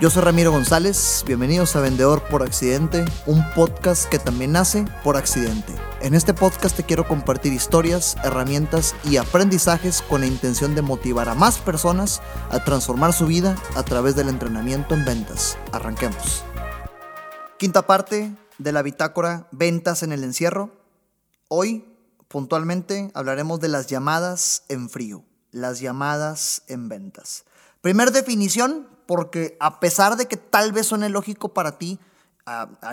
Yo soy Ramiro González, bienvenidos a Vendedor por Accidente, un podcast que también nace por accidente. En este podcast te quiero compartir historias, herramientas y aprendizajes con la intención de motivar a más personas a transformar su vida a través del entrenamiento en ventas. Arranquemos. Quinta parte de la bitácora Ventas en el encierro. Hoy, puntualmente, hablaremos de las llamadas en frío, las llamadas en ventas. Primer definición, porque a pesar de que tal vez suene lógico para ti,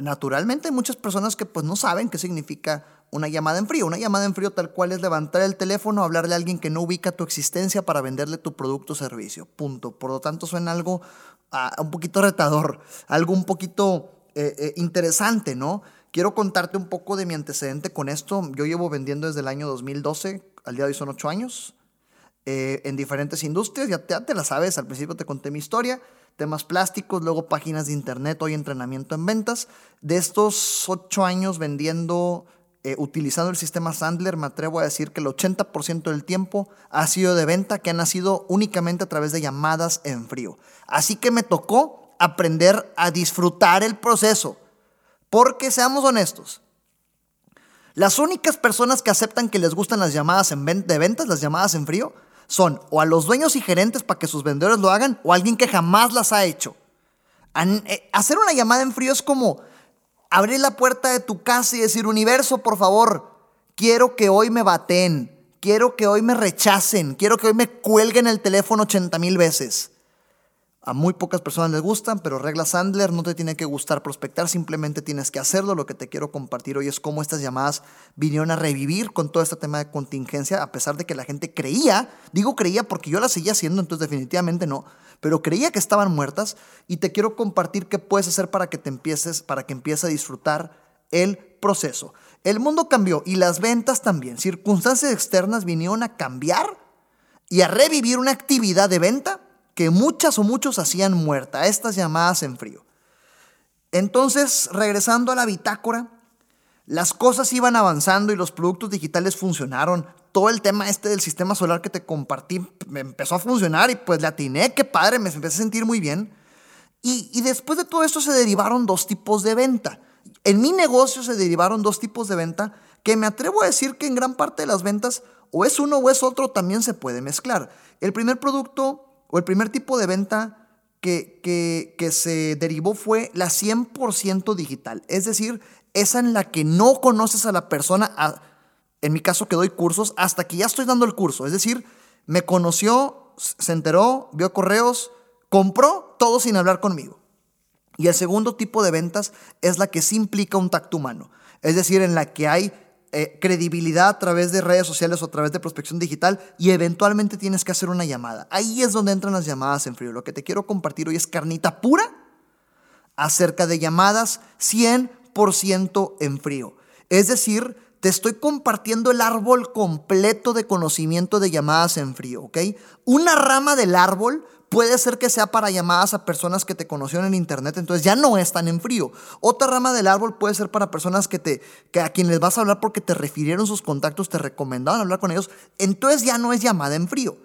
naturalmente hay muchas personas que pues no saben qué significa una llamada en frío. Una llamada en frío tal cual es levantar el teléfono, hablarle a alguien que no ubica tu existencia para venderle tu producto o servicio. Punto. Por lo tanto, suena algo ah, un poquito retador, algo un poquito eh, eh, interesante, ¿no? Quiero contarte un poco de mi antecedente con esto. Yo llevo vendiendo desde el año 2012, al día de hoy son ocho años. Eh, en diferentes industrias, ya te, ya te la sabes, al principio te conté mi historia, temas plásticos, luego páginas de internet, hoy entrenamiento en ventas. De estos ocho años vendiendo, eh, utilizando el sistema Sandler, me atrevo a decir que el 80% del tiempo ha sido de venta que ha nacido únicamente a través de llamadas en frío. Así que me tocó aprender a disfrutar el proceso, porque seamos honestos, las únicas personas que aceptan que les gustan las llamadas en de ventas, las llamadas en frío, son o a los dueños y gerentes para que sus vendedores lo hagan o a alguien que jamás las ha hecho. Eh, hacer una llamada en frío es como abrir la puerta de tu casa y decir, universo, por favor, quiero que hoy me baten, quiero que hoy me rechacen, quiero que hoy me cuelguen el teléfono 80 mil veces. A muy pocas personas les gustan, pero regla Sandler no te tiene que gustar prospectar, simplemente tienes que hacerlo. Lo que te quiero compartir hoy es cómo estas llamadas vinieron a revivir con todo este tema de contingencia, a pesar de que la gente creía, digo creía porque yo la seguía haciendo, entonces definitivamente no, pero creía que estaban muertas y te quiero compartir qué puedes hacer para que te empieces, para que empieces a disfrutar el proceso. El mundo cambió y las ventas también. Circunstancias externas vinieron a cambiar y a revivir una actividad de venta que muchas o muchos hacían muerta, estas llamadas en frío. Entonces, regresando a la bitácora, las cosas iban avanzando y los productos digitales funcionaron. Todo el tema este del sistema solar que te compartí me empezó a funcionar y pues le atiné, qué padre, me empecé a sentir muy bien. Y, y después de todo esto se derivaron dos tipos de venta. En mi negocio se derivaron dos tipos de venta que me atrevo a decir que en gran parte de las ventas o es uno o es otro, también se puede mezclar. El primer producto o el primer tipo de venta que, que, se derivó fue la 100% digital. Es decir, esa en la que no conoces a la persona, en mi caso que doy cursos, hasta que ya estoy dando el curso. Es decir, me conoció, se enteró, vio correos, compró todo sin hablar conmigo. Y el segundo tipo de ventas es la que sí implica un tacto humano. Es decir, en la que hay eh, credibilidad a través de redes sociales o a través de prospección digital y eventualmente tienes que hacer una llamada. Ahí es donde entran las llamadas en frío. Lo que te quiero compartir hoy es carnita pura acerca de llamadas 100% en frío. Es decir, te estoy compartiendo el árbol completo de conocimiento de llamadas en frío, ¿ok? Una rama del árbol puede ser que sea para llamadas a personas que te conocieron en internet, entonces ya no están en frío. Otra rama del árbol puede ser para personas que te que a quien les vas a hablar porque te refirieron sus contactos, te recomendaron hablar con ellos, entonces ya no es llamada en frío.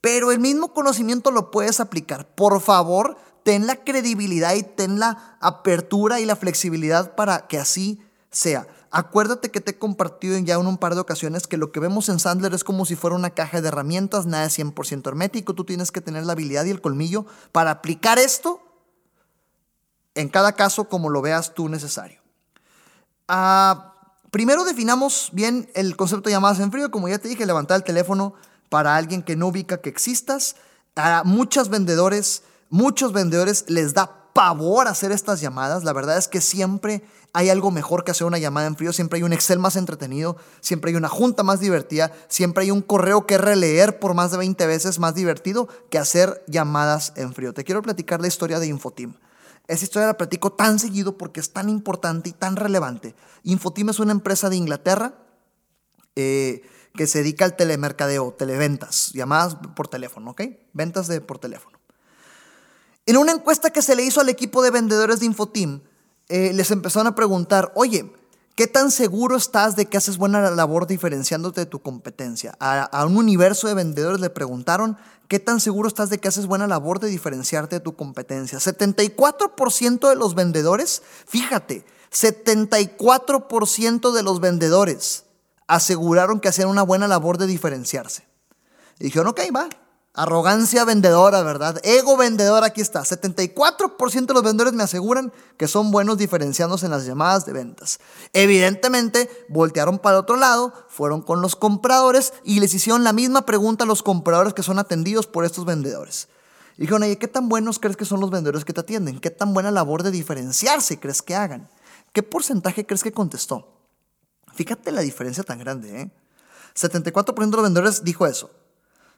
Pero el mismo conocimiento lo puedes aplicar. Por favor, ten la credibilidad y ten la apertura y la flexibilidad para que así sea. Acuérdate que te he compartido ya en un par de ocasiones que lo que vemos en Sandler es como si fuera una caja de herramientas, nada es 100% hermético, tú tienes que tener la habilidad y el colmillo para aplicar esto en cada caso como lo veas tú necesario. Ah, primero definamos bien el concepto de llamadas en frío, como ya te dije, levantar el teléfono para alguien que no ubica que existas. A muchos vendedores, muchos vendedores les da pavor hacer estas llamadas. La verdad es que siempre hay algo mejor que hacer una llamada en frío. Siempre hay un Excel más entretenido, siempre hay una junta más divertida, siempre hay un correo que releer por más de 20 veces más divertido que hacer llamadas en frío. Te quiero platicar la historia de Infoteam. Esa historia la platico tan seguido porque es tan importante y tan relevante. Infoteam es una empresa de Inglaterra eh, que se dedica al telemercadeo, televentas, llamadas por teléfono, ¿ok? Ventas por teléfono. En una encuesta que se le hizo al equipo de vendedores de Infoteam, eh, les empezaron a preguntar, oye, ¿Qué tan seguro estás de que haces buena labor diferenciándote de tu competencia? A, un universo de vendedores le preguntaron, ¿qué tan seguro estás de que haces buena labor de diferenciarte de tu competencia? 74% de los vendedores, fíjate, 74% de los vendedores aseguraron que hacían una buena labor de diferenciarse. Y dijeron, ok, va, Arrogancia vendedora, ¿verdad? Ego vendedor, aquí está. 74% de los vendedores me aseguran que son buenos diferenciándose en las llamadas de ventas. Evidentemente, voltearon para otro lado, fueron con los compradores y les hicieron la misma pregunta a los compradores que son atendidos por estos vendedores. Dijeron, oye, ¿qué tan buenos crees que son los vendedores que te atienden? ¿Qué tan buena labor de diferenciarse crees que hagan? ¿Qué porcentaje crees que contestó? Fíjate la diferencia tan grande, ¿eh? 74% de los vendedores dijo eso.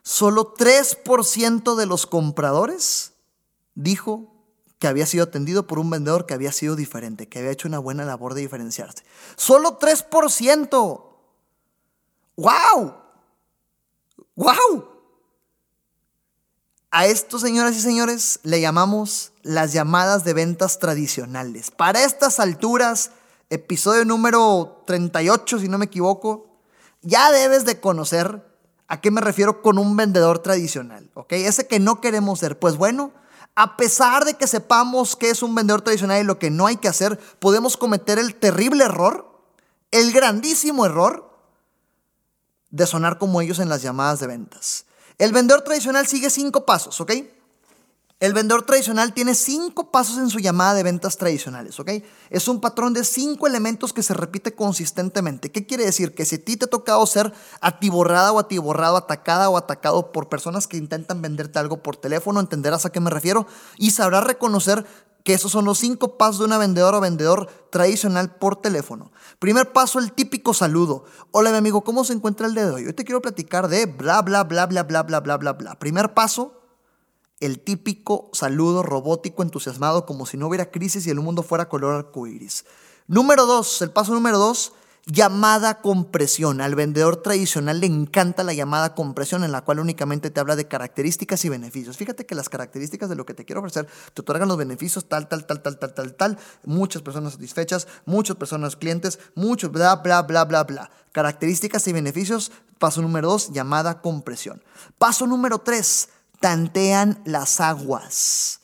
Solo 3% de los compradores dijo que había sido atendido por un vendedor que había sido diferente, que había hecho una buena labor de diferenciarse. Solo 3%. ¡Wow! ¡Wow! A esto, señoras y señores, le llamamos las llamadas de ventas tradicionales. Para estas alturas, episodio número 38, si no me equivoco, ya debes de conocer ¿A qué me refiero con un vendedor tradicional? ¿Ok? Ese que no queremos ser. Pues bueno, a pesar de que sepamos que es un vendedor tradicional y lo que no hay que hacer, podemos cometer el terrible error, el grandísimo error de sonar como ellos en las llamadas de ventas. El vendedor tradicional sigue cinco pasos, ¿ok? El vendedor tradicional tiene cinco pasos en su llamada de ventas tradicionales, ¿ok? Es un patrón de cinco elementos que se repite consistentemente. ¿Qué quiere decir? Que si a ti te ha tocado ser atiborrada o atiborrado, atacada o atacado por personas que intentan venderte algo por teléfono, entenderás a qué me refiero y sabrás reconocer que esos son los cinco pasos de una vendedora o vendedor tradicional por teléfono. Primer paso, el típico saludo. Hola, mi amigo, ¿cómo se encuentra el día de hoy? Hoy te quiero platicar de bla, bla, bla, bla, bla, bla, bla, bla, bla. Primer paso, el típico saludo robótico entusiasmado como si no hubiera crisis y el mundo fuera color arcoíris. Número dos, el paso número dos, llamada compresión. Al vendedor tradicional le encanta la llamada compresión en la cual únicamente te habla de características y beneficios. Fíjate que las características de lo que te quiero ofrecer te otorgan los beneficios tal, tal, tal, tal, tal, tal, tal. Muchas personas satisfechas, muchas personas clientes, muchos, bla, bla, bla, bla, bla. Características y beneficios. Paso número dos, llamada compresión. Paso número tres, tantean las aguas.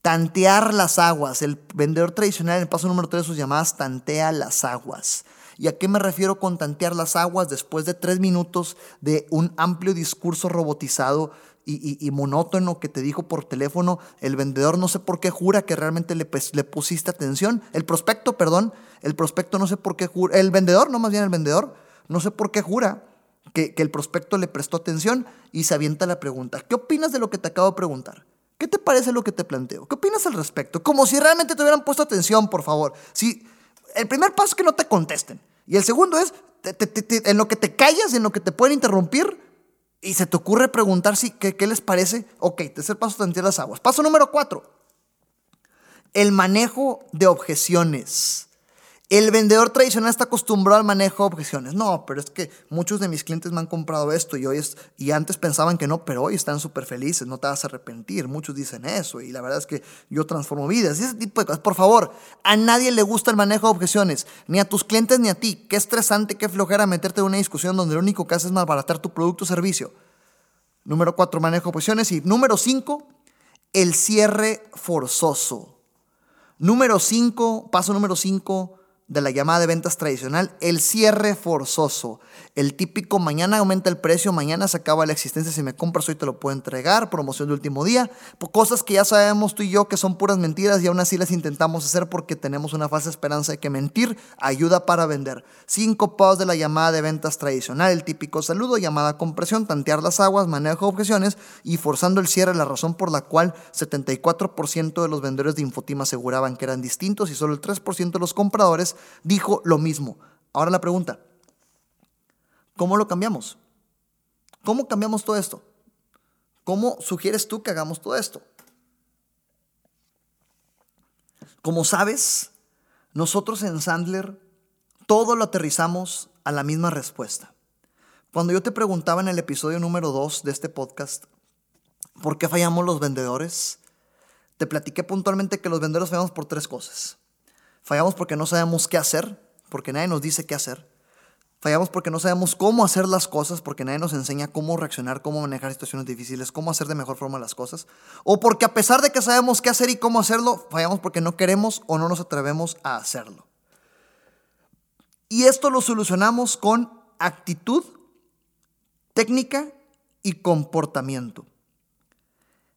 Tantear las aguas. El vendedor tradicional en el paso número 3 de sus llamadas tantea las aguas. ¿Y a qué me refiero con tantear las aguas? Después de tres minutos de un amplio discurso robotizado y, monótono que te dijo por teléfono, el vendedor no sé por qué jura que realmente le, le pusiste atención. El prospecto, perdón, el prospecto no sé por qué jura, el vendedor, no más bien el vendedor, no sé por qué jura que, el prospecto le prestó atención y se avienta la pregunta. ¿Qué opinas de lo que te acabo de preguntar? ¿Qué te parece lo que te planteo? ¿Qué opinas al respecto? Como si realmente te hubieran puesto atención, por favor. Si el primer paso es que no te contesten. Y el segundo es en lo que te callas y en lo que te pueden interrumpir y se te ocurre preguntar si, ¿qué, les parece. Ok, tercer paso, tantear las aguas. Paso número cuatro. El manejo de objeciones. El vendedor tradicional está acostumbrado al manejo de objeciones. No, pero es que muchos de mis clientes me han comprado esto y hoy y antes pensaban que no, pero hoy están súper felices, no te vas a arrepentir. Muchos dicen eso y la verdad es que yo transformo vidas y ese tipo de cosas. Por favor, a nadie le gusta el manejo de objeciones, ni a tus clientes ni a ti. Qué estresante, qué flojera meterte en una discusión donde lo único que haces es malbaratar tu producto o servicio. Número cuatro, manejo de objeciones. Y número cinco, el cierre forzoso. Número cinco, paso número cinco de la llamada de ventas tradicional, el cierre forzoso. El típico mañana aumenta el precio, mañana se acaba la existencia, si me compras hoy te lo puedo entregar, promoción de último día, cosas que ya sabemos tú y yo que son puras mentiras y aún así las intentamos hacer porque tenemos una falsa esperanza de que mentir ayuda para vender. Cinco pasos de la llamada de ventas tradicional, el típico saludo, llamada compresión, tantear las aguas, manejo de objeciones y forzando el cierre, la razón por la cual 74% de los vendedores de Infotima aseguraban que eran distintos y solo el 3% de los compradores dijo lo mismo. Ahora la pregunta, ¿cómo lo cambiamos? ¿Cómo cambiamos todo esto? ¿Cómo sugieres tú que hagamos todo esto? Como sabes, nosotros en Sandler todo lo aterrizamos a la misma respuesta. Cuando yo te preguntaba en el episodio número 2 de este podcast, ¿por qué fallamos los vendedores? Te platiqué puntualmente que los vendedores fallamos por tres cosas. Fallamos porque no sabemos qué hacer, porque nadie nos dice qué hacer. Fallamos porque no sabemos cómo hacer las cosas, porque nadie nos enseña cómo reaccionar, cómo manejar situaciones difíciles, cómo hacer de mejor forma las cosas. O porque a pesar de que sabemos qué hacer y cómo hacerlo, fallamos porque no queremos o no nos atrevemos a hacerlo. Y esto lo solucionamos con actitud, técnica y comportamiento.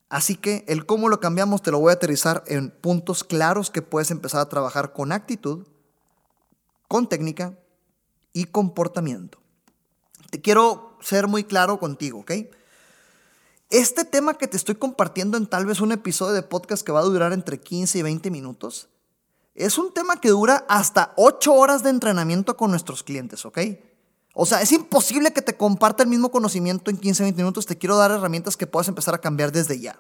Así que el cómo lo cambiamos te lo voy a aterrizar en puntos claros que puedes empezar a trabajar con actitud, con técnica y comportamiento. Te quiero ser muy claro contigo, ¿ok? Este tema que te estoy compartiendo en tal vez un episodio de podcast que va a durar entre 15 y 20 minutos, es un tema que dura hasta 8 horas de entrenamiento con nuestros clientes, ¿ok? O sea, es imposible que te comparta el mismo conocimiento en 15, 20 minutos. Te quiero dar herramientas que puedas empezar a cambiar desde ya.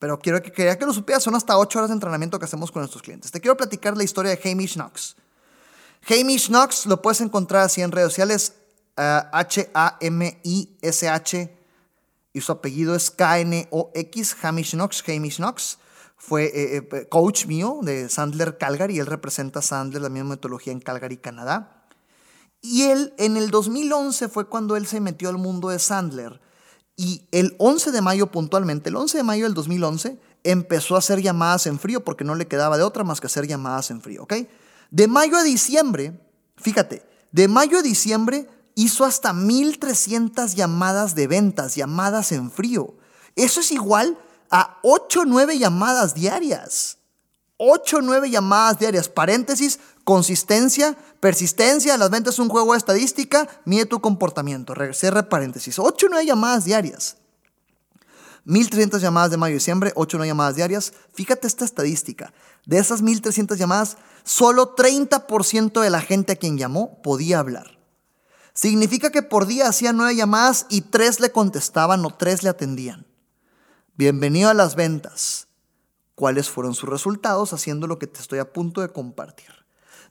Pero quiero que, quería que lo supieras, son hasta 8 horas de entrenamiento que hacemos con nuestros clientes. Te quiero platicar la historia de Hamish Knox. Hamish Knox lo puedes encontrar así en redes sociales, H-A-M-I-S-H, eh, y su apellido es K-N-O-X, Hamish Knox, Hamish Knox. Fue eh, eh, coach mío de Sandler Calgary, él representa a Sandler, la misma metodología en Calgary, Canadá. Y él, en el 2011 fue cuando él se metió al mundo de Sandler. Y el 11 de mayo puntualmente, el 11 de mayo del 2011, empezó a hacer llamadas en frío porque no le quedaba de otra más que hacer llamadas en frío, ¿ok? De mayo a diciembre, fíjate, de mayo a diciembre hizo hasta 1300 llamadas de ventas, llamadas en frío. Eso es igual a 8 o 9 llamadas diarias. 8 o 9 llamadas diarias. Paréntesis, consistencia, persistencia. Las ventas es un juego de estadística. Mide tu comportamiento. Cierre paréntesis. 8 o 9 llamadas diarias. 1300 llamadas de mayo y diciembre, 8 o 9 llamadas diarias. Fíjate esta estadística. De esas 1300 llamadas, solo 30% de la gente a quien llamó podía hablar. Significa que por día hacía 9 llamadas y 3 le contestaban o 3 le atendían. Bienvenido a las ventas. ¿Cuáles fueron sus resultados haciendo lo que te estoy a punto de compartir?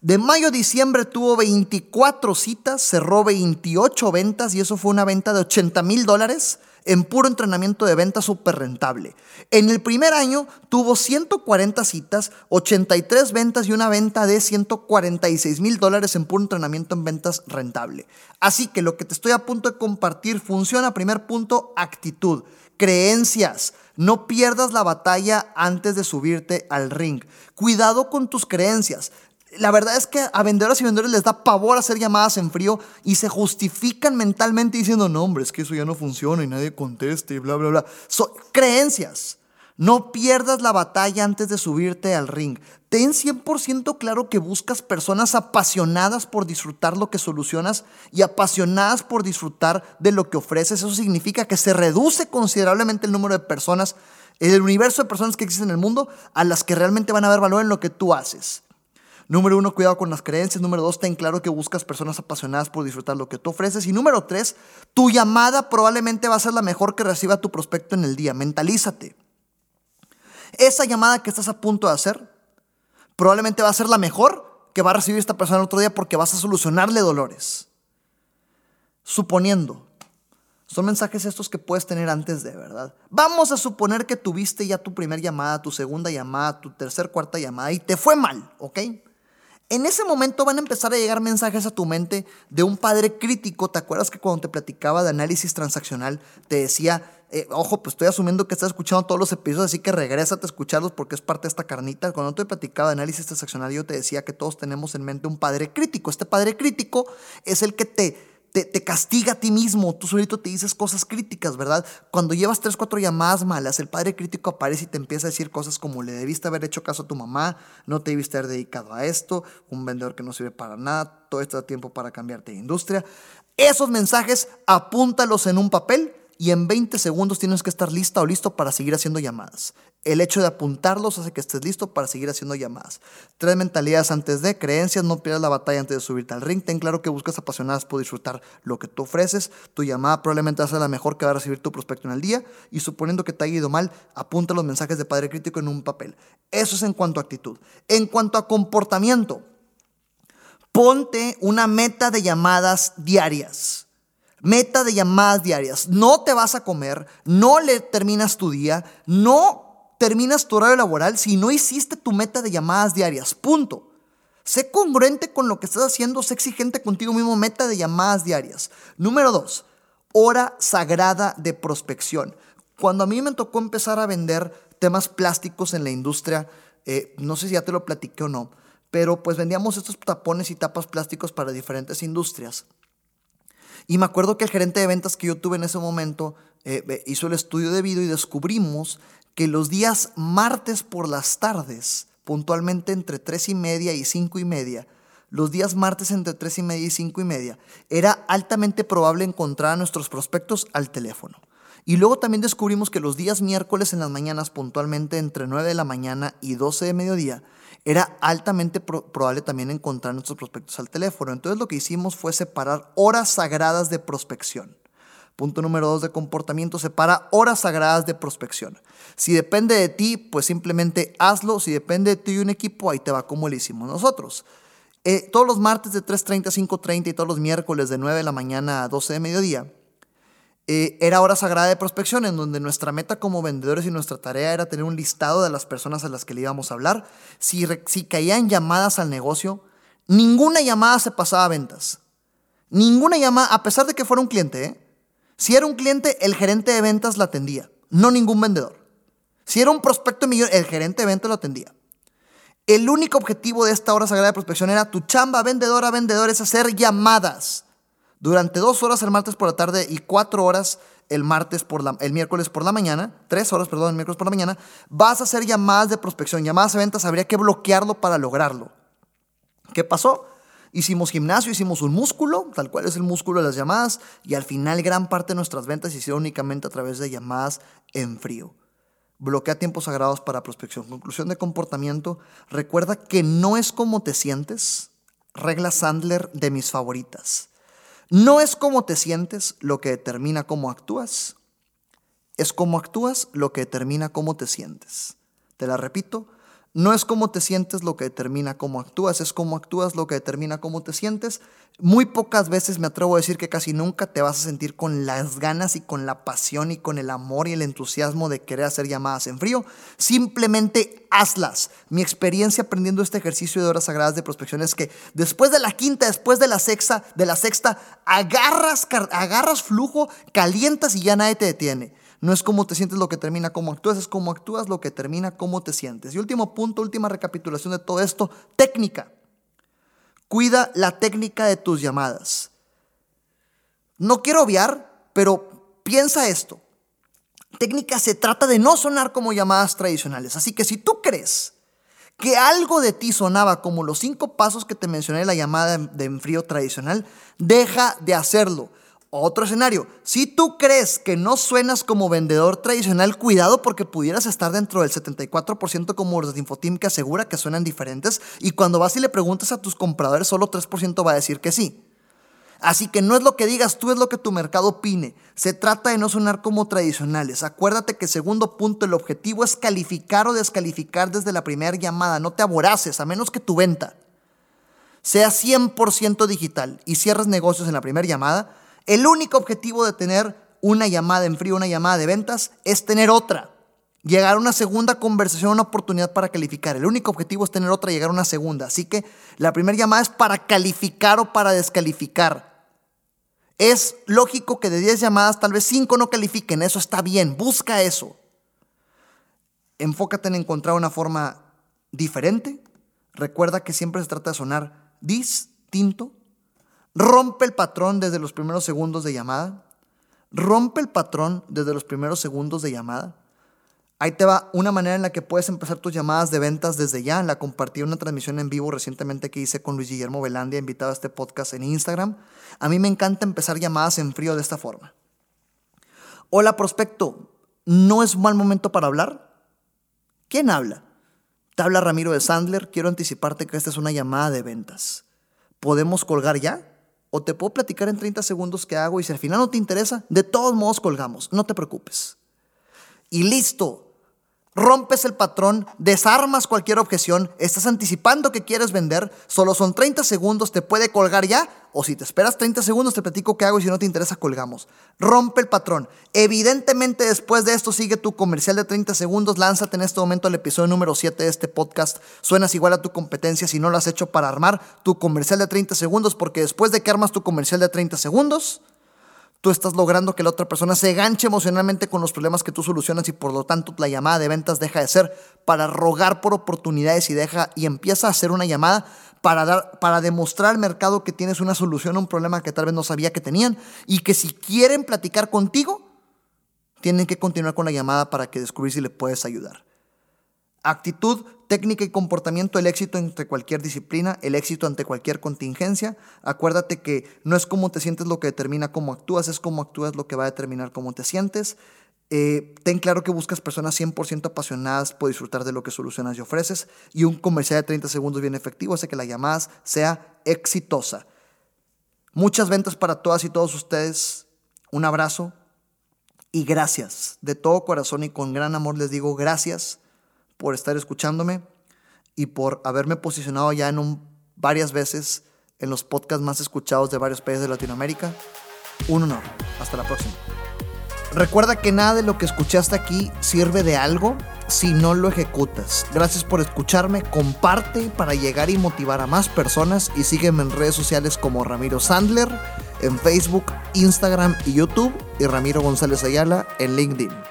De mayo a diciembre tuvo 24 citas, cerró 28 ventas y eso fue una venta de 80 mil dólares en puro entrenamiento de venta súper rentable. En el primer año tuvo 140 citas, 83 ventas y una venta de 146 mil dólares en puro entrenamiento en ventas rentable. Así que lo que te estoy a punto de compartir funciona. Primer punto, actitud, creencias. No pierdas la batalla antes de subirte al ring. Cuidado con tus creencias la verdad es que a vendedores y vendedores les da pavor hacer llamadas en frío y se justifican mentalmente diciendo, no, hombre, es que eso ya no funciona y nadie conteste y bla, bla, bla. Son creencias. No pierdas la batalla antes de subirte al ring. Ten 100% claro que buscas personas apasionadas por disfrutar lo que solucionas y apasionadas por disfrutar de lo que ofreces. Eso significa que se reduce considerablemente el número de personas, el universo de personas que existen en el mundo, a las que realmente van a ver valor en lo que tú haces. Número uno, cuidado con las creencias. Número dos, ten claro que buscas personas apasionadas por disfrutar lo que tú ofreces. Y número tres, tu llamada probablemente va a ser la mejor que reciba tu prospecto en el día. Mentalízate. Esa llamada que estás a punto de hacer probablemente va a ser la mejor que va a recibir esta persona el otro día porque vas a solucionarle dolores. Suponiendo, son mensajes estos que puedes tener antes de, ¿verdad? Vamos a suponer que tuviste ya tu primera llamada, tu segunda llamada, tu tercer, cuarta llamada y te fue mal, ¿ok? En ese momento van a empezar a llegar mensajes a tu mente de un padre crítico. ¿Te acuerdas que cuando te platicaba de análisis transaccional te decía, eh, ojo, pues estoy asumiendo que estás escuchando todos los episodios, así que regrésate a escucharlos porque es parte de esta carnita. Cuando te platicaba de análisis transaccional, yo te decía que todos tenemos en mente un padre crítico. Este padre crítico es el que te te, castiga a ti mismo, tú solito te dices cosas críticas, ¿verdad? Cuando llevas tres, cuatro llamadas malas, el padre crítico aparece y te empieza a decir cosas como le debiste haber hecho caso a tu mamá, no te debiste haber dedicado a esto, un vendedor que no sirve para nada, todo este tiempo para cambiarte de industria. Esos mensajes apúntalos en un papel y en 20 segundos tienes que estar lista o listo para seguir haciendo llamadas. El hecho de apuntarlos hace que estés listo para seguir haciendo llamadas. Tres mentalidades antes de, creencias, no pierdas la batalla antes de subirte al ring. Ten claro que buscas apasionadas por disfrutar lo que tú ofreces. Tu llamada probablemente va a ser la mejor que va a recibir tu prospecto en el día. Y suponiendo que te haya ido mal, apunta los mensajes de padre crítico en un papel. Eso es en cuanto a actitud. En cuanto a comportamiento, ponte una meta de llamadas diarias. Meta de llamadas diarias. No te vas a comer, no le terminas tu día, no terminas tu horario laboral si no hiciste tu meta de llamadas diarias. Punto. Sé congruente con lo que estás haciendo, sé exigente contigo mismo, meta de llamadas diarias. Número dos, hora sagrada de prospección. Cuando a mí me tocó empezar a vender temas plásticos en la industria, eh, no sé si ya te lo platiqué o no, pero pues vendíamos estos tapones y tapas plásticos para diferentes industrias. Y me acuerdo que el gerente de ventas que yo tuve en ese momento eh, hizo el estudio debido y descubrimos que los días martes por las tardes, puntualmente entre 3 y media y 5 y media, los días martes entre 3 y media y 5 y media, era altamente probable encontrar a nuestros prospectos al teléfono. Y luego también descubrimos que los días miércoles en las mañanas, puntualmente entre 9 de la mañana y 12 de mediodía, era altamente probable también encontrar nuestros prospectos al teléfono. Entonces lo que hicimos fue separar horas sagradas de prospección. Punto número dos de comportamiento, separa horas sagradas de prospección. Si depende de ti, pues simplemente hazlo. Si depende de ti y un equipo, ahí te va como lo hicimos nosotros. Eh, todos los martes de 3.30 a 5.30 y todos los miércoles de 9 de la mañana a 12 de mediodía, eh, era hora sagrada de prospección, en donde nuestra meta como vendedores y nuestra tarea era tener un listado de las personas a las que le íbamos a hablar. Si, si caían llamadas al negocio, ninguna llamada se pasaba a ventas. Ninguna llamada, a pesar de que fuera un cliente, ¿eh? Si era un cliente, el gerente de ventas la atendía, no ningún vendedor. Si era un prospecto millón, el gerente de ventas lo atendía. El único objetivo de esta hora sagrada de prospección era tu chamba vendedora, vendedor, es hacer llamadas. Durante dos horas el martes por la tarde y cuatro horas el martes por el miércoles por la mañana, tres horas, perdón, el miércoles por la mañana, vas a hacer llamadas de prospección, llamadas de ventas, habría que bloquearlo para lograrlo. ¿Qué pasó? Hicimos gimnasio, hicimos un músculo, tal cual es el músculo de las llamadas, y al final gran parte de nuestras ventas se hicieron únicamente a través de llamadas en frío. Bloquea tiempos sagrados para prospección. Conclusión de comportamiento, recuerda que no es como te sientes, regla Sandler de mis favoritas. No es como te sientes lo que determina cómo actúas, es cómo actúas lo que determina cómo te sientes. Te la repito, no es cómo te sientes lo que determina cómo actúas, es cómo actúas lo que determina cómo te sientes. Muy pocas veces me atrevo a decir que casi nunca te vas a sentir con las ganas y con la pasión y con el amor y el entusiasmo de querer hacer llamadas en frío. Simplemente hazlas. Mi experiencia aprendiendo este ejercicio de horas sagradas de prospección es que después de la quinta, después de la sexta, de la sexta, agarras, agarras flujo, calientas y ya nadie te detiene. No es cómo te sientes lo que termina cómo actúas, es cómo actúas lo que termina cómo te sientes. Y último punto, última recapitulación de todo esto, técnica. Cuida la técnica de tus llamadas. No quiero obviar, pero piensa esto. Técnica se trata de no sonar como llamadas tradicionales. Así que si tú crees que algo de ti sonaba como los cinco pasos que te mencioné en la llamada de enfrío tradicional, deja de hacerlo. Otro escenario, si tú crees que no suenas como vendedor tradicional, cuidado porque pudieras estar dentro del 74% como los de Infoteam que asegura que suenan diferentes y cuando vas y le preguntas a tus compradores solo 3% va a decir que sí. Así que no es lo que digas tú, es lo que tu mercado opine. Se trata de no sonar como tradicionales. Acuérdate que segundo punto, el objetivo es calificar o descalificar desde la primera llamada. No te aboraces, a menos que tu venta sea 100% digital y cierres negocios en la primera llamada el único objetivo de tener una llamada en frío, una llamada de ventas, es tener otra. Llegar a una segunda conversación, una oportunidad para calificar. El único objetivo es tener otra, llegar a una segunda. Así que la primera llamada es para calificar o para descalificar. Es lógico que de 10 llamadas tal vez 5 no califiquen. Eso está bien. Busca eso. Enfócate en encontrar una forma diferente. Recuerda que siempre se trata de sonar distinto Rompe el patrón desde los primeros segundos de llamada. Rompe el patrón desde los primeros segundos de llamada. Ahí te va una manera en la que puedes empezar tus llamadas de ventas desde ya. La compartí en una transmisión en vivo recientemente que hice con Luis Guillermo Velandia, invitado a este podcast en Instagram. A mí me encanta empezar llamadas en frío de esta forma. Hola prospecto, ¿no es mal momento para hablar? ¿Quién habla? Te habla Ramiro de Sandler. Quiero anticiparte que esta es una llamada de ventas. ¿Podemos colgar ya? O te puedo platicar en 30 segundos qué hago y si al final no te interesa, de todos modos colgamos, no te preocupes. Y listo. Rompes el patrón, desarmas cualquier objeción, estás anticipando que quieres vender, solo son 30 segundos, te puede colgar ya, o si te esperas 30 segundos te platico qué hago y si no te interesa colgamos. Rompe el patrón. Evidentemente después de esto sigue tu comercial de 30 segundos, lánzate en este momento al episodio número 7 de este podcast, suenas igual a tu competencia si no lo has hecho para armar tu comercial de 30 segundos, porque después de que armas tu comercial de 30 segundos, tú estás logrando que la otra persona se ganche emocionalmente con los problemas que tú solucionas y por lo tanto la llamada de ventas deja de ser para rogar por oportunidades y deja y empieza a ser una llamada para dar para demostrar al mercado que tienes una solución a un problema que tal vez no sabía que tenían y que si quieren platicar contigo tienen que continuar con la llamada para que descubrir si le puedes ayudar. Actitud, técnica y comportamiento, el éxito entre cualquier disciplina, el éxito ante cualquier contingencia. Acuérdate que no es cómo te sientes lo que determina cómo actúas, es cómo actúas lo que va a determinar cómo te sientes. Eh, ten claro que buscas personas 100% apasionadas por disfrutar de lo que solucionas y ofreces. Y un comercial de 30 segundos bien efectivo hace que la llamada sea exitosa. Muchas ventas para todas y todos ustedes. Un abrazo y gracias. De todo corazón y con gran amor les digo gracias por estar escuchándome y por haberme posicionado ya en varias veces en los podcasts más escuchados de varios países de Latinoamérica. Un honor. Hasta la próxima. Recuerda que nada de lo que escuchaste aquí sirve de algo si no lo ejecutas. Gracias por escucharme, comparte para llegar y motivar a más personas y sígueme en redes sociales como Ramiro Sandler, en Facebook, Instagram y YouTube y Ramiro González Ayala en LinkedIn.